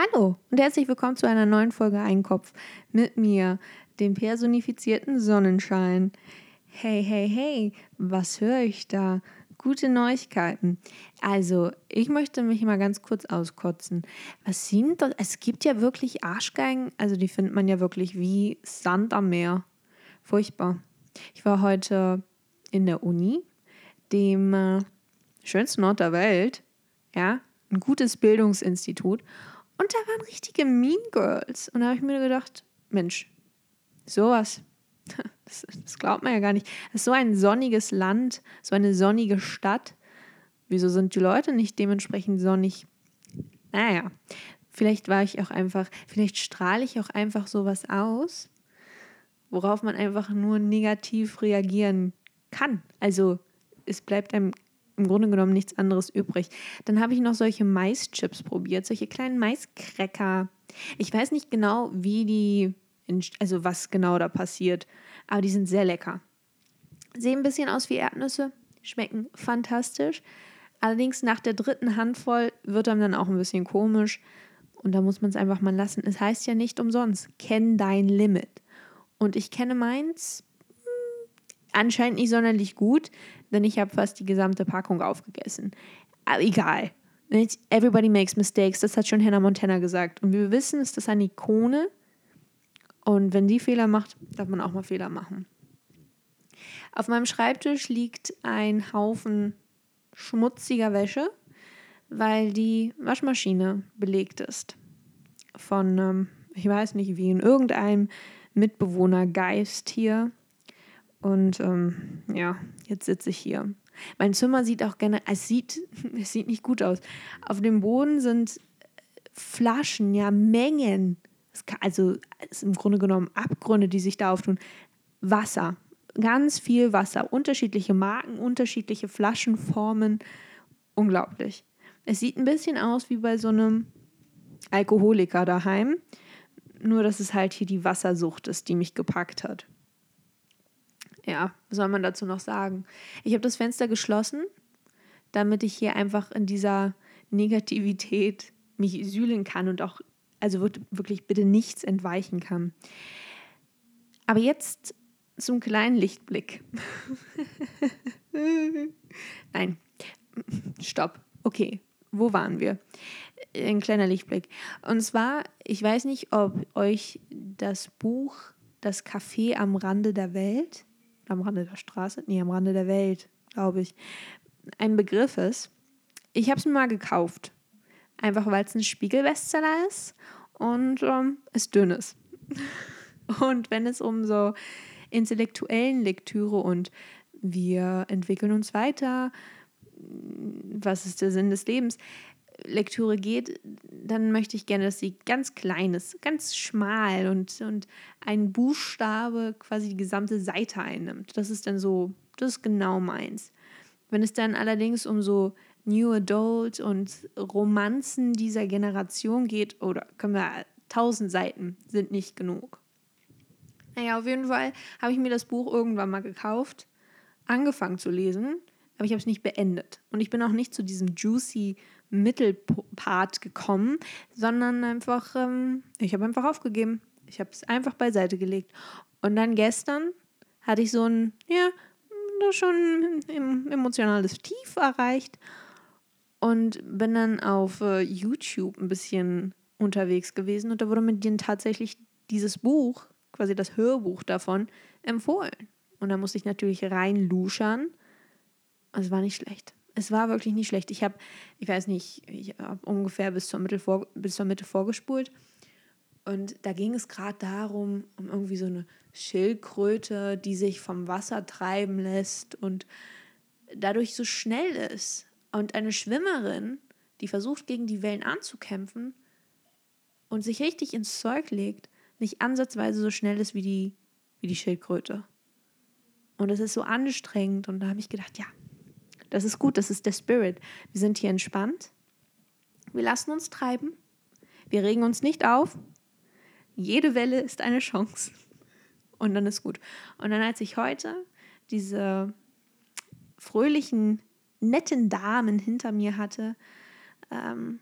Hallo und herzlich willkommen zu einer neuen Folge Einkopf mit mir, dem personifizierten Sonnenschein. Hey, hey, hey, was höre ich da? Gute Neuigkeiten. Also, ich möchte mich mal ganz kurz auskotzen. Was sind das? Es gibt ja wirklich Arschgeigen, also die findet man ja wirklich wie Sand am Meer. Furchtbar. Ich war heute in der Uni, dem äh, schönsten Ort der Welt, ja, ein gutes Bildungsinstitut. Und da waren richtige Mean Girls. Und da habe ich mir gedacht, Mensch, sowas, das, das glaubt man ja gar nicht. Das ist so ein sonniges Land, so eine sonnige Stadt. Wieso sind die Leute nicht dementsprechend sonnig? Naja, vielleicht war ich auch einfach, vielleicht strahle ich auch einfach sowas aus, worauf man einfach nur negativ reagieren kann. Also es bleibt einem im Grunde genommen nichts anderes übrig. Dann habe ich noch solche Maischips probiert, solche kleinen Maiskräcker. Ich weiß nicht genau, wie die, also was genau da passiert, aber die sind sehr lecker. Sehen ein bisschen aus wie Erdnüsse, schmecken fantastisch. Allerdings nach der dritten Handvoll wird einem dann auch ein bisschen komisch. Und da muss man es einfach mal lassen. Es heißt ja nicht umsonst, kenn dein Limit. Und ich kenne meins anscheinend nicht sonderlich gut, denn ich habe fast die gesamte Packung aufgegessen. Aber egal. Everybody makes mistakes, das hat schon Hannah Montana gesagt. Und wir wissen, ist eine Ikone. Und wenn die Fehler macht, darf man auch mal Fehler machen. Auf meinem Schreibtisch liegt ein Haufen schmutziger Wäsche, weil die Waschmaschine belegt ist. Von, ähm, ich weiß nicht wie, in irgendeinem Mitbewohnergeist hier und ähm, ja, jetzt sitze ich hier. Mein Zimmer sieht auch gerne, es sieht, es sieht nicht gut aus. Auf dem Boden sind Flaschen, ja, Mengen. Kann, also im Grunde genommen Abgründe, die sich da auftun. Wasser, ganz viel Wasser, unterschiedliche Marken, unterschiedliche Flaschenformen. Unglaublich. Es sieht ein bisschen aus wie bei so einem Alkoholiker daheim. Nur, dass es halt hier die Wassersucht ist, die mich gepackt hat ja, was soll man dazu noch sagen? Ich habe das Fenster geschlossen, damit ich hier einfach in dieser Negativität mich sühlen kann und auch, also wirklich bitte nichts entweichen kann. Aber jetzt zum kleinen Lichtblick. Nein, stopp. Okay, wo waren wir? Ein kleiner Lichtblick. Und zwar, ich weiß nicht, ob euch das Buch Das Café am Rande der Welt am Rande der Straße, nee, am Rande der Welt, glaube ich, ein Begriff ist. Ich habe es mir mal gekauft. Einfach weil es ein Spiegelbestseller ist und ähm, es dünn ist. und wenn es um so intellektuellen Lektüre und wir entwickeln uns weiter, was ist der Sinn des Lebens, Lektüre geht, dann möchte ich gerne, dass sie ganz klein ist, ganz schmal und, und ein Buchstabe quasi die gesamte Seite einnimmt. Das ist dann so, das ist genau meins. Wenn es dann allerdings um so New Adult und Romanzen dieser Generation geht, oder können wir, tausend Seiten sind nicht genug. Naja, auf jeden Fall habe ich mir das Buch irgendwann mal gekauft, angefangen zu lesen, aber ich habe es nicht beendet. Und ich bin auch nicht zu diesem juicy Mittelpart gekommen, sondern einfach, ähm, ich habe einfach aufgegeben. Ich habe es einfach beiseite gelegt. Und dann gestern hatte ich so ein, ja, schon emotionales Tief erreicht und bin dann auf äh, YouTube ein bisschen unterwegs gewesen und da wurde mir dann tatsächlich dieses Buch, quasi das Hörbuch davon, empfohlen. Und da musste ich natürlich reinluschern. Es war nicht schlecht es war wirklich nicht schlecht. Ich habe, ich weiß nicht, ich habe ungefähr bis zur, Mitte vor, bis zur Mitte vorgespult. Und da ging es gerade darum, um irgendwie so eine Schildkröte, die sich vom Wasser treiben lässt und dadurch so schnell ist. Und eine Schwimmerin, die versucht, gegen die Wellen anzukämpfen und sich richtig ins Zeug legt, nicht ansatzweise so schnell ist wie die, wie die Schildkröte. Und es ist so anstrengend. Und da habe ich gedacht, ja, das ist gut, das ist der Spirit. Wir sind hier entspannt. Wir lassen uns treiben. Wir regen uns nicht auf. Jede Welle ist eine Chance. Und dann ist gut. Und dann, als ich heute diese fröhlichen, netten Damen hinter mir hatte, ähm,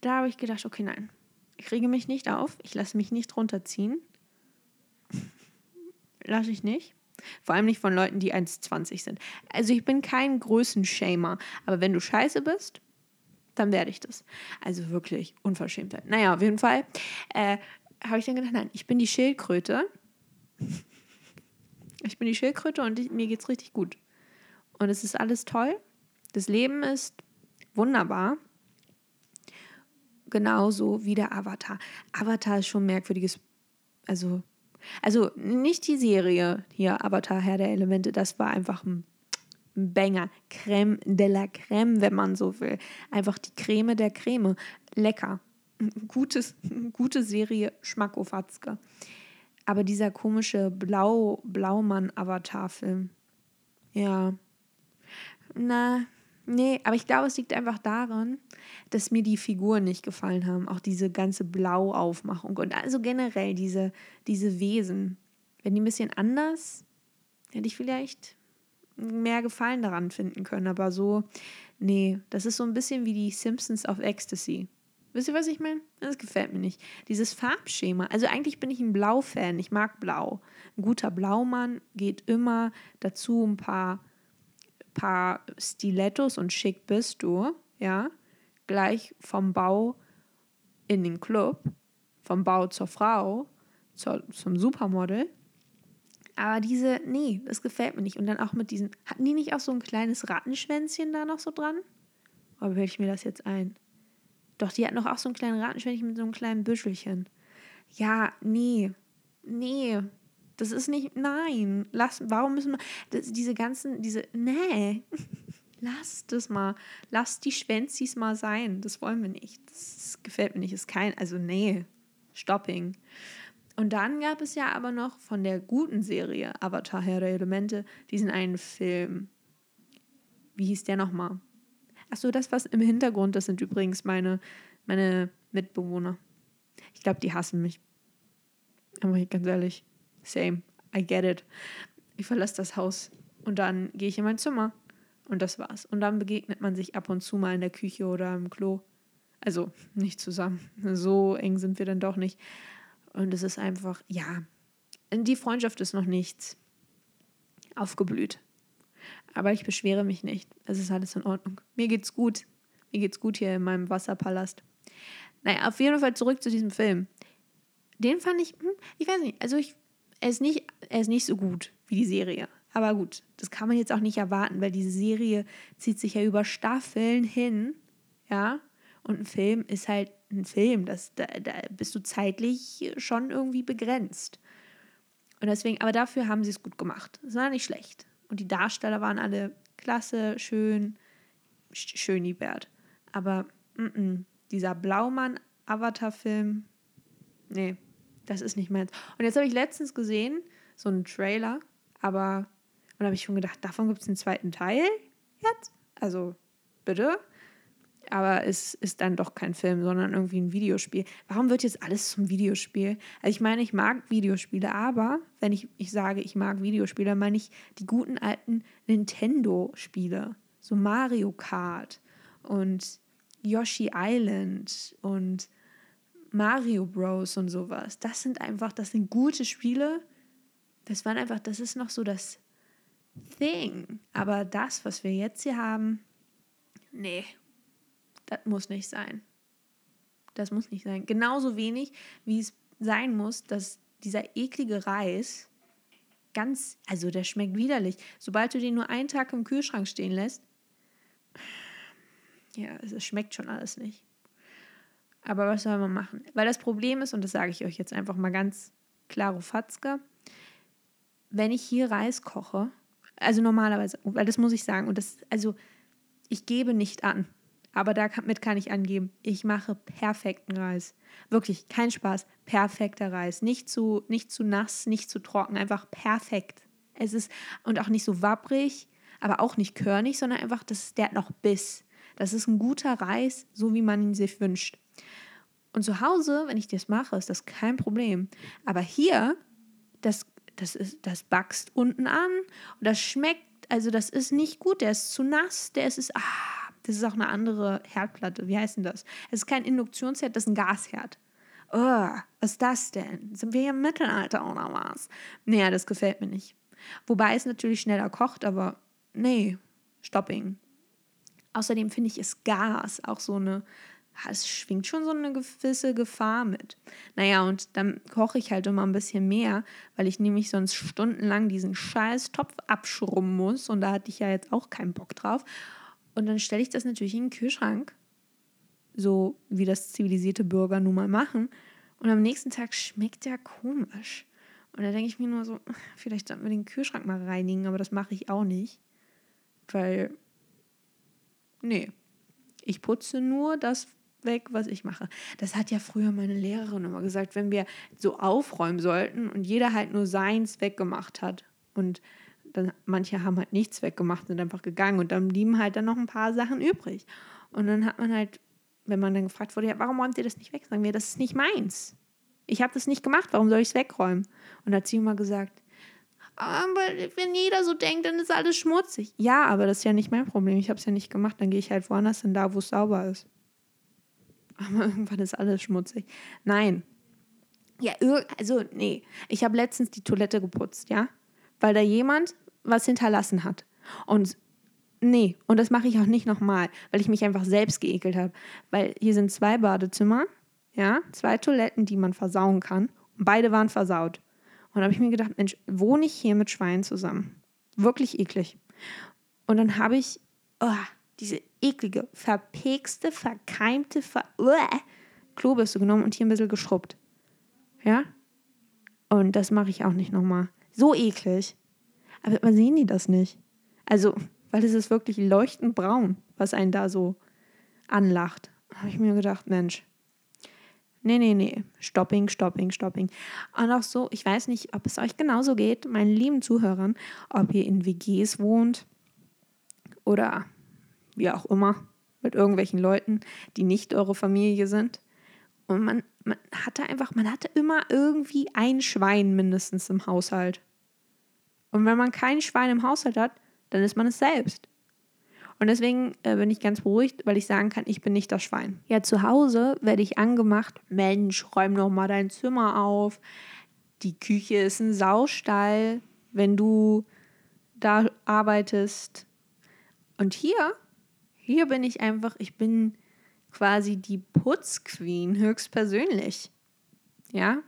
da habe ich gedacht, okay, nein, Ich rege mich nicht auf. Ich lasse mich nicht runterziehen. lasse ich nicht. Vor allem nicht von Leuten, die 1,20 sind. Also ich bin kein Größenshamer. Aber wenn du scheiße bist, dann werde ich das. Also wirklich Unverschämtheit. Naja, auf jeden Fall äh, habe ich dann gedacht, nein, ich bin die Schildkröte. Ich bin die Schildkröte und ich, mir es richtig gut. Und es ist alles toll. Das Leben ist wunderbar. Genauso wie der Avatar. Avatar ist schon merkwürdiges, also, also nicht die Serie hier, Avatar, Herr der Elemente, das war einfach ein Banger. Creme de la Creme, wenn man so will. Einfach die Creme der Creme. Lecker. Gutes, gute Serie, Schmackofatzke. Aber dieser komische Blau, Blaumann-Avatar-Film. Ja. Na, nee, aber ich glaube, es liegt einfach daran, dass mir die Figuren nicht gefallen haben. Auch diese ganze Blau-Aufmachung und also generell diese, diese Wesen. Wenn die ein bisschen anders, hätte ich vielleicht mehr Gefallen daran finden können. Aber so, nee, das ist so ein bisschen wie die Simpsons auf Ecstasy. Wisst ihr, was ich meine? Das gefällt mir nicht. Dieses Farbschema. Also eigentlich bin ich ein Blau-Fan. Ich mag Blau. Ein guter Blaumann geht immer dazu ein paar, paar Stilettos und schick bist du. Ja. Gleich vom Bau in den Club, vom Bau zur Frau, zur, zum Supermodel. Aber diese, nee, das gefällt mir nicht. Und dann auch mit diesen, hatten die nicht auch so ein kleines Rattenschwänzchen da noch so dran? Oder bilde ich mir das jetzt ein? Doch, die hat noch auch so ein kleines Rattenschwänzchen mit so einem kleinen Büschelchen. Ja, nee. Nee. Das ist nicht. Nein. Lass. Warum müssen wir. Das, diese ganzen. Diese. Nee. Lass das mal. Lass die Schwänzis mal sein. Das wollen wir nicht. Das gefällt mir nicht. Ist kein. Also, nee. Stopping. Und dann gab es ja aber noch von der guten Serie Avatar Herr der Elemente diesen einen Film. Wie hieß der nochmal? Achso, das, was im Hintergrund, das sind übrigens meine, meine Mitbewohner. Ich glaube, die hassen mich. Aber ganz ehrlich, same. I get it. Ich verlasse das Haus und dann gehe ich in mein Zimmer. Und das war's. Und dann begegnet man sich ab und zu mal in der Küche oder im Klo. Also nicht zusammen. So eng sind wir dann doch nicht. Und es ist einfach, ja, die Freundschaft ist noch nichts aufgeblüht. Aber ich beschwere mich nicht. Es ist alles in Ordnung. Mir geht's gut. Mir geht's gut hier in meinem Wasserpalast. Naja, auf jeden Fall zurück zu diesem Film. Den fand ich, hm, ich weiß nicht, also ich, er ist nicht, er ist nicht so gut wie die Serie. Aber gut, das kann man jetzt auch nicht erwarten, weil diese Serie zieht sich ja über Staffeln hin, ja. Und ein Film ist halt ein Film, das, da, da bist du zeitlich schon irgendwie begrenzt. Und deswegen, aber dafür haben sie es gut gemacht. Es war nicht schlecht. Und die Darsteller waren alle klasse, schön, schön die Bert. Aber m -m, dieser Blaumann-Avatar-Film, nee, das ist nicht meins. Und jetzt habe ich letztens gesehen, so einen Trailer, aber, und habe ich schon gedacht, davon gibt es einen zweiten Teil jetzt? Also, bitte? aber es ist dann doch kein Film, sondern irgendwie ein Videospiel. Warum wird jetzt alles zum Videospiel? Also ich meine, ich mag Videospiele, aber wenn ich, ich sage, ich mag Videospiele, meine ich die guten alten Nintendo-Spiele. So Mario Kart und Yoshi Island und Mario Bros. und sowas. Das sind einfach, das sind gute Spiele. Das waren einfach, das ist noch so das Thing. Aber das, was wir jetzt hier haben, nee, das muss nicht sein. Das muss nicht sein. Genauso wenig, wie es sein muss, dass dieser eklige Reis ganz, also der schmeckt widerlich. Sobald du den nur einen Tag im Kühlschrank stehen lässt, ja, es schmeckt schon alles nicht. Aber was soll man machen? Weil das Problem ist, und das sage ich euch jetzt einfach mal ganz klaro Fatzke, wenn ich hier Reis koche, also normalerweise, weil das muss ich sagen, und das, also ich gebe nicht an, aber damit kann ich angeben, ich mache perfekten Reis. Wirklich, kein Spaß, perfekter Reis. Nicht zu, nicht zu nass, nicht zu trocken, einfach perfekt. Es ist, und auch nicht so wabbrig, aber auch nicht körnig, sondern einfach, das, der hat noch Biss. Das ist ein guter Reis, so wie man ihn sich wünscht. Und zu Hause, wenn ich das mache, ist das kein Problem. Aber hier, das, das, ist, das backst unten an und das schmeckt, also das ist nicht gut, der ist zu nass, der ist, ist ah, das ist auch eine andere Herdplatte. Wie heißt denn das? Es ist kein Induktionsherd, das ist ein Gasherd. oh, was ist das denn? Sind wir hier im Mittelalter oder was? Naja, das gefällt mir nicht. Wobei es natürlich schneller kocht, aber nee, Stopping. Außerdem finde ich, ist Gas auch so eine, es schwingt schon so eine gewisse Gefahr mit. Naja, und dann koche ich halt immer ein bisschen mehr, weil ich nämlich sonst stundenlang diesen scheiß Topf abschrubben muss und da hatte ich ja jetzt auch keinen Bock drauf. Und dann stelle ich das natürlich in den Kühlschrank, so wie das zivilisierte Bürger nun mal machen. Und am nächsten Tag schmeckt der komisch. Und da denke ich mir nur so, vielleicht sollten wir den Kühlschrank mal reinigen, aber das mache ich auch nicht. Weil, nee, ich putze nur das weg, was ich mache. Das hat ja früher meine Lehrerin immer gesagt, wenn wir so aufräumen sollten und jeder halt nur seins weggemacht hat. Und dann manche haben halt nichts weggemacht, sind einfach gegangen und dann blieben halt dann noch ein paar Sachen übrig. Und dann hat man halt, wenn man dann gefragt wurde, ja, warum räumt ihr das nicht weg? Sagen wir, das ist nicht meins. Ich habe das nicht gemacht, warum soll ich es wegräumen? Und da hat sie immer gesagt, aber wenn jeder so denkt, dann ist alles schmutzig. Ja, aber das ist ja nicht mein Problem. Ich habe es ja nicht gemacht. Dann gehe ich halt woanders hin, da wo es sauber ist. Aber irgendwann ist alles schmutzig. Nein. Ja, also nee. Ich habe letztens die Toilette geputzt, ja? Weil da jemand was hinterlassen hat. Und nee, und das mache ich auch nicht nochmal, weil ich mich einfach selbst geekelt habe. Weil hier sind zwei Badezimmer, ja, zwei Toiletten, die man versauen kann. Und beide waren versaut. Und da habe ich mir gedacht, Mensch, wohne ich hier mit Schweinen zusammen? Wirklich eklig. Und dann habe ich oh, diese eklige, verpekste, verkeimte, ver Klobürste genommen und hier ein bisschen geschrubbt. Ja? Und das mache ich auch nicht nochmal. So eklig. Aber man sehen die das nicht. Also, weil es ist wirklich leuchtend braun, was einen da so anlacht. Habe ich mir gedacht, Mensch, nee, nee, nee, Stopping, Stopping, Stopping. Und auch so, ich weiß nicht, ob es euch genauso geht, meinen lieben Zuhörern, ob ihr in WGs wohnt oder wie auch immer, mit irgendwelchen Leuten, die nicht eure Familie sind. Und man, man hatte einfach, man hatte immer irgendwie ein Schwein mindestens im Haushalt. Und wenn man kein Schwein im Haushalt hat, dann ist man es selbst. Und deswegen äh, bin ich ganz beruhigt, weil ich sagen kann, ich bin nicht das Schwein. Ja, zu Hause werde ich angemacht, Mensch, räum doch mal dein Zimmer auf. Die Küche ist ein Saustall, wenn du da arbeitest. Und hier, hier bin ich einfach, ich bin quasi die Putzqueen höchstpersönlich. Ja,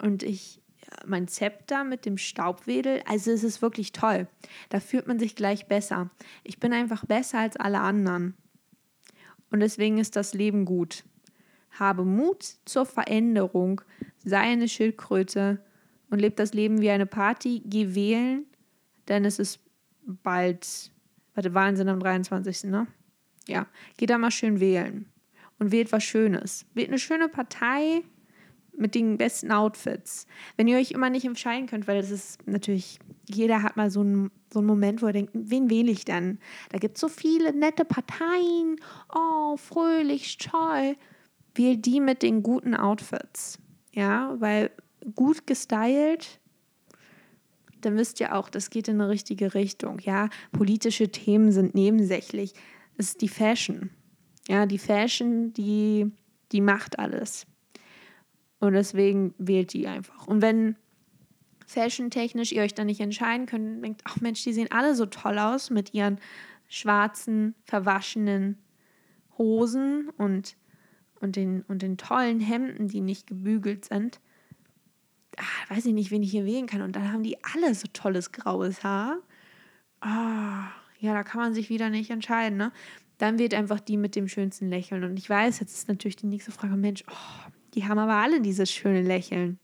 und ich mein Zepter mit dem Staubwedel. Also es ist wirklich toll. Da fühlt man sich gleich besser. Ich bin einfach besser als alle anderen. Und deswegen ist das Leben gut. Habe Mut zur Veränderung, sei eine Schildkröte und lebe das Leben wie eine Party. Geh wählen, denn es ist bald, warte, Wahnsinn am 23. Ne? Ja, geht da mal schön wählen und wählt was Schönes. Wählt eine schöne Partei, mit den besten Outfits. Wenn ihr euch immer nicht entscheiden könnt, weil das ist natürlich, jeder hat mal so einen, so einen Moment, wo er denkt, wen wähle ich denn? Da gibt es so viele nette Parteien. Oh, fröhlich, toll. Wählt die mit den guten Outfits. Ja, weil gut gestylt, dann wisst ihr auch, das geht in eine richtige Richtung. Ja, politische Themen sind nebensächlich. Ist die Fashion. Ja, die Fashion, die, die macht alles. Und deswegen wählt die einfach. Und wenn fashion-technisch ihr euch dann nicht entscheiden könnt, denkt, ach Mensch, die sehen alle so toll aus mit ihren schwarzen, verwaschenen Hosen und, und, den, und den tollen Hemden, die nicht gebügelt sind. Ach, weiß ich nicht, wen ich hier wählen kann. Und dann haben die alle so tolles graues Haar. Oh, ja, da kann man sich wieder nicht entscheiden. Ne? Dann wird einfach die mit dem schönsten Lächeln. Und ich weiß, jetzt ist natürlich die nächste Frage, Mensch, oh, die haben aber alle dieses schöne Lächeln.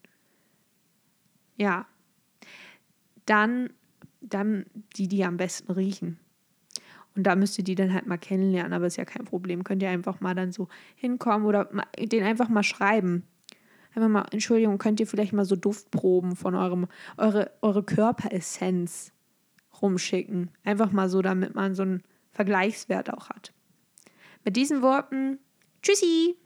Ja. Dann, dann die, die am besten riechen. Und da müsst ihr die dann halt mal kennenlernen, aber ist ja kein Problem. Könnt ihr einfach mal dann so hinkommen oder den einfach mal schreiben. Einfach mal, Entschuldigung, könnt ihr vielleicht mal so Duftproben von eurem, eure, eure Körperessenz rumschicken. Einfach mal so, damit man so einen Vergleichswert auch hat. Mit diesen Worten, tschüssi!